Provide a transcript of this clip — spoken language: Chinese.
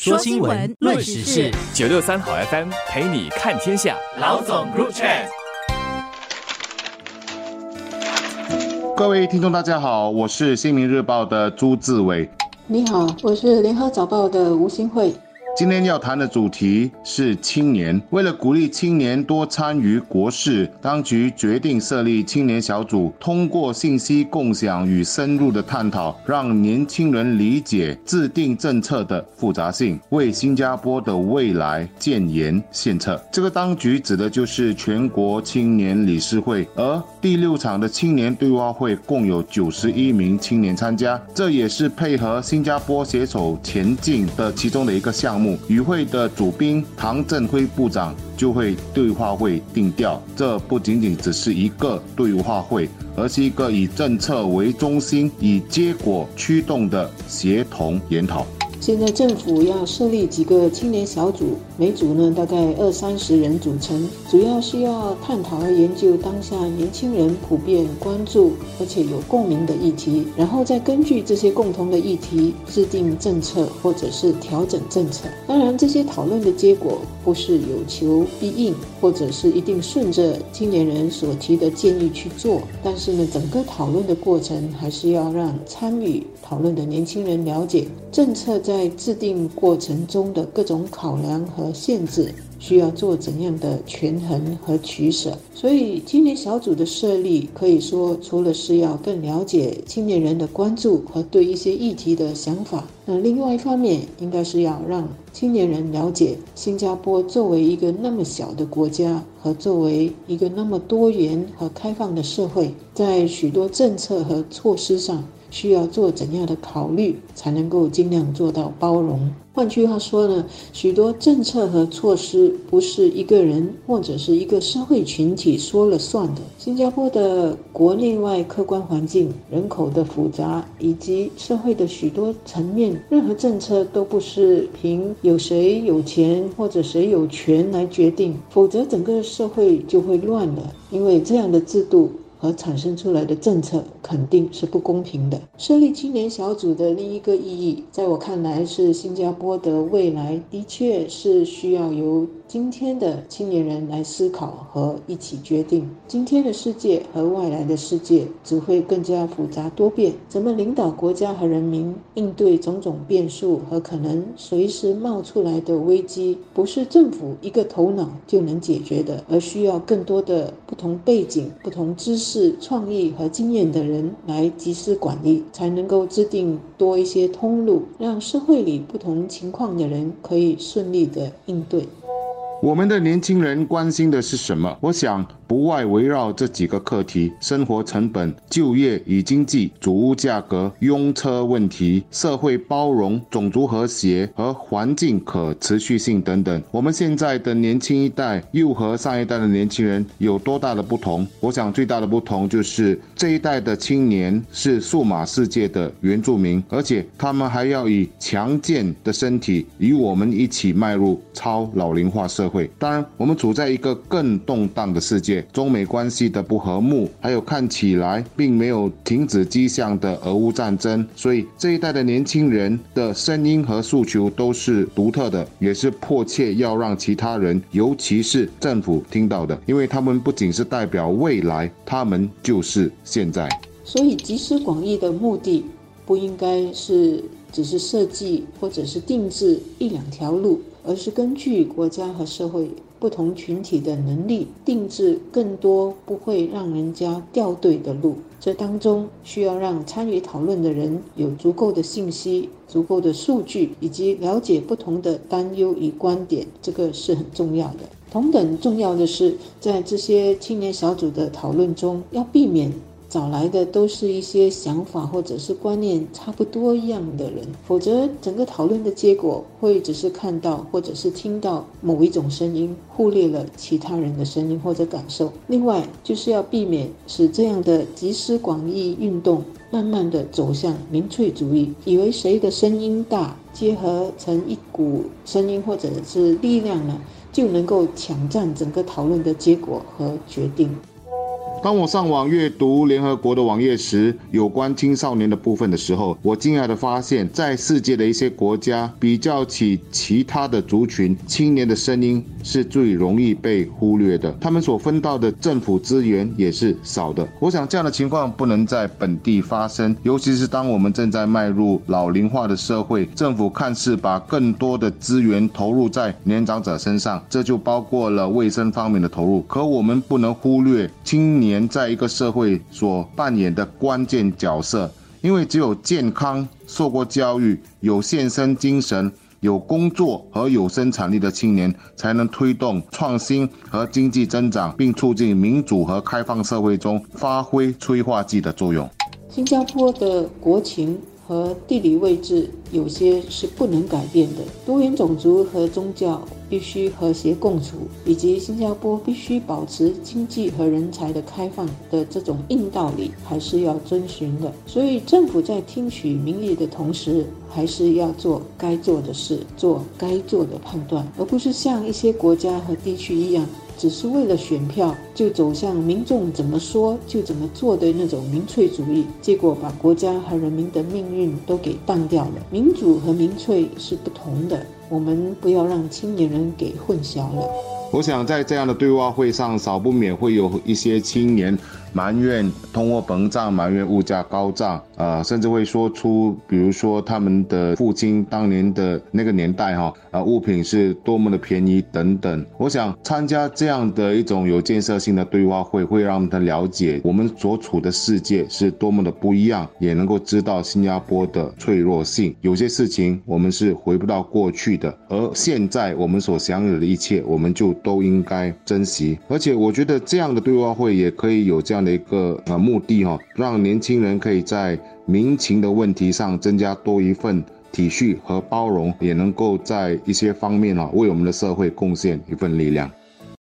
说新闻，论时事，九六三好 FM 陪你看天下。老总 Group Chat，各位听众大家好，我是新民日报的朱志伟。你好，我是联合早报的吴新慧。今天要谈的主题是青年。为了鼓励青年多参与国事，当局决定设立青年小组，通过信息共享与深入的探讨，让年轻人理解制定政策的复杂性，为新加坡的未来建言献策。这个当局指的就是全国青年理事会，而第六场的青年对话会共有九十一名青年参加，这也是配合新加坡携手前进的其中的一个项目。与会的主宾唐振辉部长就会对话会定调，这不仅仅只是一个对话会，而是一个以政策为中心、以结果驱动的协同研讨。现在政府要设立几个青年小组，每组呢大概二三十人组成，主要是要探讨和研究当下年轻人普遍关注而且有共鸣的议题，然后再根据这些共同的议题制定政策或者是调整政策。当然，这些讨论的结果不是有求必应，或者是一定顺着青年人所提的建议去做，但是呢，整个讨论的过程还是要让参与讨论的年轻人了解政策。在制定过程中的各种考量和限制，需要做怎样的权衡和取舍？所以，青年小组的设立，可以说除了是要更了解青年人的关注和对一些议题的想法，那另外一方面，应该是要让青年人了解新加坡作为一个那么小的国家，和作为一个那么多元和开放的社会，在许多政策和措施上。需要做怎样的考虑，才能够尽量做到包容？换句话说呢，许多政策和措施不是一个人或者是一个社会群体说了算的。新加坡的国内外客观环境、人口的复杂以及社会的许多层面，任何政策都不是凭有谁有钱或者谁有权来决定，否则整个社会就会乱了。因为这样的制度。和产生出来的政策肯定是不公平的。设立青年小组的另一个意义，在我看来是新加坡的未来的确是需要由今天的青年人来思考和一起决定。今天的世界和外来的世界只会更加复杂多变，怎么领导国家和人民应对种种变数和可能随时冒出来的危机，不是政府一个头脑就能解决的，而需要更多的不同背景、不同知识。创意和经验的人来集思广益，才能够制定多一些通路，让社会里不同情况的人可以顺利的应对。我们的年轻人关心的是什么？我想。不外围绕这几个课题：生活成本、就业与经济、主屋价格、拥车问题、社会包容、种族和谐和环境可持续性等等。我们现在的年轻一代又和上一代的年轻人有多大的不同？我想最大的不同就是这一代的青年是数码世界的原住民，而且他们还要以强健的身体与我们一起迈入超老龄化社会。当然，我们处在一个更动荡的世界。中美关系的不和睦，还有看起来并没有停止迹象的俄乌战争，所以这一代的年轻人的声音和诉求都是独特的，也是迫切要让其他人，尤其是政府听到的，因为他们不仅是代表未来，他们就是现在。所以集思广益的目的，不应该是只是设计或者是定制一两条路，而是根据国家和社会。不同群体的能力，定制更多不会让人家掉队的路。这当中需要让参与讨论的人有足够的信息、足够的数据，以及了解不同的担忧与观点，这个是很重要的。同等重要的是，在这些青年小组的讨论中，要避免。找来的都是一些想法或者是观念差不多一样的人，否则整个讨论的结果会只是看到或者是听到某一种声音，忽略了其他人的声音或者感受。另外，就是要避免使这样的集思广益运动慢慢的走向民粹主义，以为谁的声音大，结合成一股声音或者是力量呢，就能够抢占整个讨论的结果和决定。当我上网阅读联合国的网页时，有关青少年的部分的时候，我惊讶地发现，在世界的一些国家，比较起其他的族群，青年的声音是最容易被忽略的，他们所分到的政府资源也是少的。我想这样的情况不能在本地发生，尤其是当我们正在迈入老龄化的社会，政府看似把更多的资源投入在年长者身上，这就包括了卫生方面的投入，可我们不能忽略青年。年在一个社会所扮演的关键角色，因为只有健康、受过教育、有献身精神、有工作和有生产力的青年，才能推动创新和经济增长，并促进民主和开放社会中发挥催化剂的作用。新加坡的国情。和地理位置有些是不能改变的，多元种族和宗教必须和谐共处，以及新加坡必须保持经济和人才的开放的这种硬道理，还是要遵循的。所以，政府在听取民意的同时，还是要做该做的事，做该做的判断，而不是像一些国家和地区一样。只是为了选票，就走向民众怎么说就怎么做的那种民粹主义，结果把国家和人民的命运都给荡掉了。民主和民粹是不同的，我们不要让青年人给混淆了。我想在这样的对话会上，少不免会有一些青年。埋怨通货膨胀，埋怨物价高涨，呃，甚至会说出，比如说他们的父亲当年的那个年代，哈，啊，物品是多么的便宜等等。我想参加这样的一种有建设性的对话会，会让他了解我们所处的世界是多么的不一样，也能够知道新加坡的脆弱性。有些事情我们是回不到过去的，而现在我们所享有的一切，我们就都应该珍惜。而且我觉得这样的对话会也可以有这样。一个呃目的哈，让年轻人可以在民情的问题上增加多一份体恤和包容，也能够在一些方面哈为我们的社会贡献一份力量。